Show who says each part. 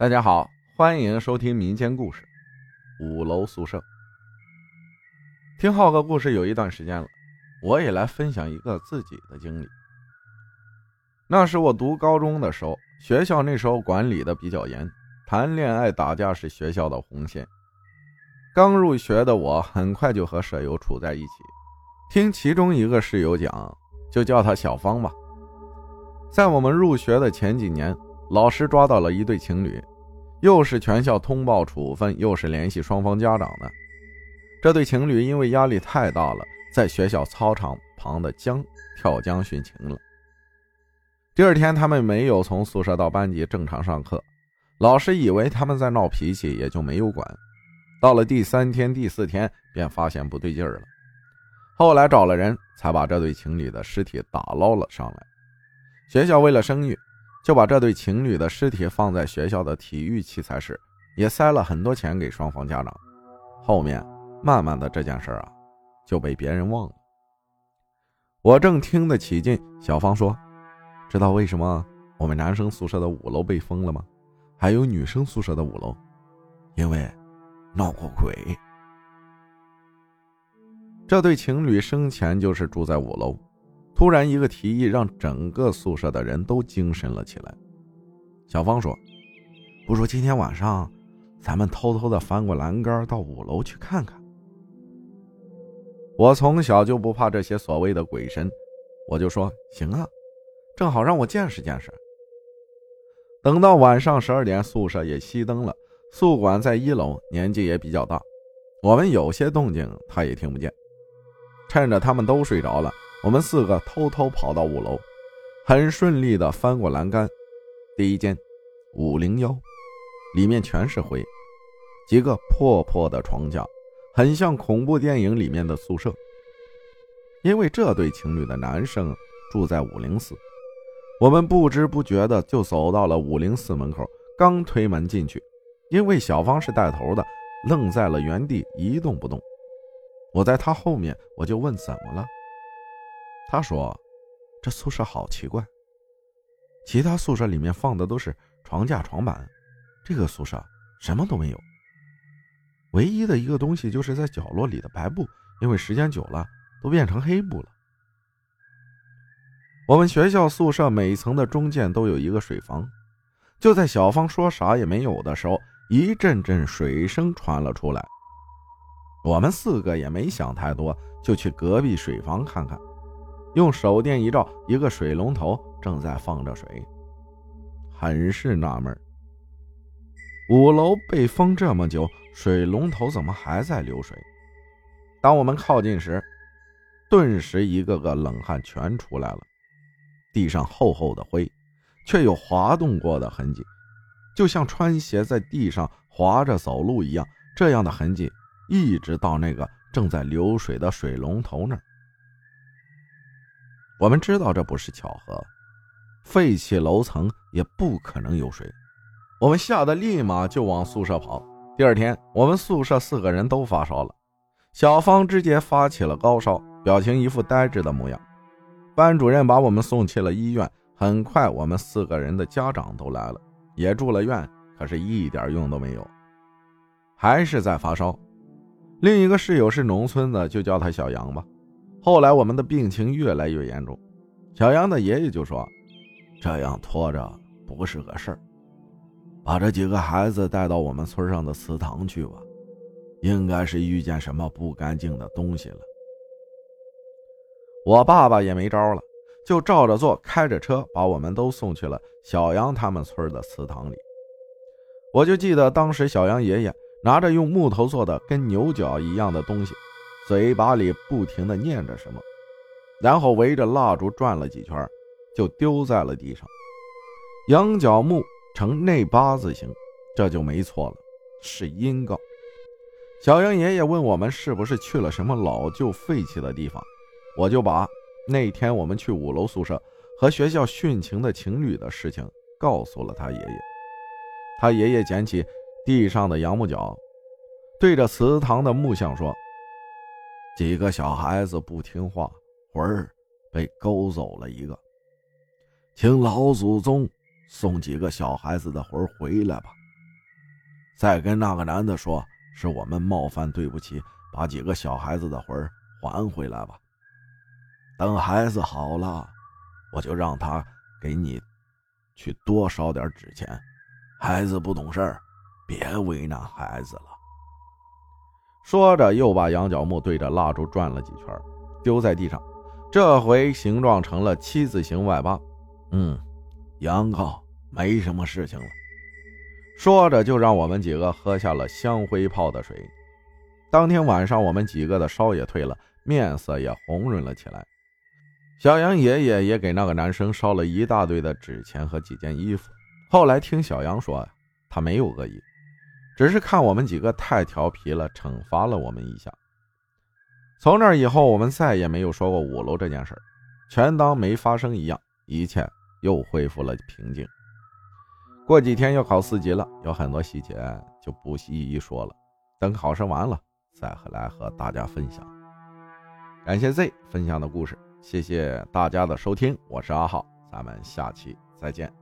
Speaker 1: 大家好，欢迎收听民间故事《五楼宿舍》。听浩哥故事有一段时间了，我也来分享一个自己的经历。那是我读高中的时候，学校那时候管理的比较严，谈恋爱打架是学校的红线。刚入学的我，很快就和舍友处在一起。听其中一个室友讲，就叫他小芳吧。在我们入学的前几年，老师抓到了一对情侣。又是全校通报处分，又是联系双方家长的。这对情侣因为压力太大了，在学校操场旁的江跳江殉情了。第二天，他们没有从宿舍到班级正常上课，老师以为他们在闹脾气，也就没有管。到了第三天、第四天，便发现不对劲儿了。后来找了人才把这对情侣的尸体打捞了上来。学校为了声誉。就把这对情侣的尸体放在学校的体育器材室，也塞了很多钱给双方家长。后面慢慢的这件事啊，就被别人忘了。我正听得起劲，小芳说：“知道为什么我们男生宿舍的五楼被封了吗？还有女生宿舍的五楼，因为闹过鬼。这对情侣生前就是住在五楼。”突然，一个提议让整个宿舍的人都精神了起来。小芳说：“不如今天晚上，咱们偷偷的翻过栏杆到五楼去看看。”我从小就不怕这些所谓的鬼神，我就说：“行啊，正好让我见识见识。”等到晚上十二点，宿舍也熄灯了。宿管在一楼，年纪也比较大，我们有些动静他也听不见。趁着他们都睡着了。我们四个偷偷跑到五楼，很顺利的翻过栏杆。第一间，五零幺，里面全是灰，几个破破的床架，很像恐怖电影里面的宿舍。因为这对情侣的男生住在五零四，我们不知不觉的就走到了五零四门口。刚推门进去，因为小芳是带头的，愣在了原地一动不动。我在她后面，我就问怎么了。他说：“这宿舍好奇怪，其他宿舍里面放的都是床架、床板，这个宿舍什么都没有。唯一的一个东西就是在角落里的白布，因为时间久了都变成黑布了。我们学校宿舍每层的中间都有一个水房，就在小芳说啥也没有的时候，一阵阵水声传了出来。我们四个也没想太多，就去隔壁水房看看。”用手电一照，一个水龙头正在放着水，很是纳闷。五楼被封这么久，水龙头怎么还在流水？当我们靠近时，顿时一个个冷汗全出来了。地上厚厚的灰，却有滑动过的痕迹，就像穿鞋在地上滑着走路一样。这样的痕迹一直到那个正在流水的水龙头那儿。我们知道这不是巧合，废弃楼层也不可能有水。我们吓得立马就往宿舍跑。第二天，我们宿舍四个人都发烧了，小芳直接发起了高烧，表情一副呆滞的模样。班主任把我们送去了医院。很快，我们四个人的家长都来了，也住了院，可是一点用都没有，还是在发烧。另一个室友是农村的，就叫他小杨吧。后来我们的病情越来越严重，小杨的爷爷就说：“这样拖着不是个事儿，把这几个孩子带到我们村上的祠堂去吧，应该是遇见什么不干净的东西了。”我爸爸也没招了，就照着做，开着车把我们都送去了小杨他们村的祠堂里。我就记得当时小杨爷爷拿着用木头做的跟牛角一样的东西。嘴巴里不停地念着什么，然后围着蜡烛转了几圈，就丢在了地上。羊角木呈内八字形，这就没错了，是阴告。小杨爷爷问我们是不是去了什么老旧废弃的地方，我就把那天我们去五楼宿舍和学校殉情的情侣的事情告诉了他爷爷。他爷爷捡起地上的杨木角，对着祠堂的木像说。几个小孩子不听话，魂儿被勾走了一个，请老祖宗送几个小孩子的魂回来吧。
Speaker 2: 再跟那个男的说，是我们冒犯，对不起，把几个小孩子的魂还回来吧。等孩子好了，我就让他给你去多烧点纸钱。孩子不懂事儿，别为难孩子了。
Speaker 1: 说着，又把羊角木对着蜡烛转了几圈，丢在地上。这回形状成了七字形外八。
Speaker 2: 嗯，羊羔没什么事情了。
Speaker 1: 说着，就让我们几个喝下了香灰泡的水。当天晚上，我们几个的烧也退了，面色也红润了起来。小杨爷爷也给那个男生烧了一大堆的纸钱和几件衣服。后来听小杨说，他没有恶意，只是看我们几个太调皮了，惩罚了我们一下。从那以后，我们再也没有说过五楼这件事全当没发生一样，一切又恢复了平静。过几天要考四级了，有很多细节就不一一说了，等考试完了再和来和大家分享。感谢 Z 分享的故事，谢谢大家的收听，我是阿浩，咱们下期再见。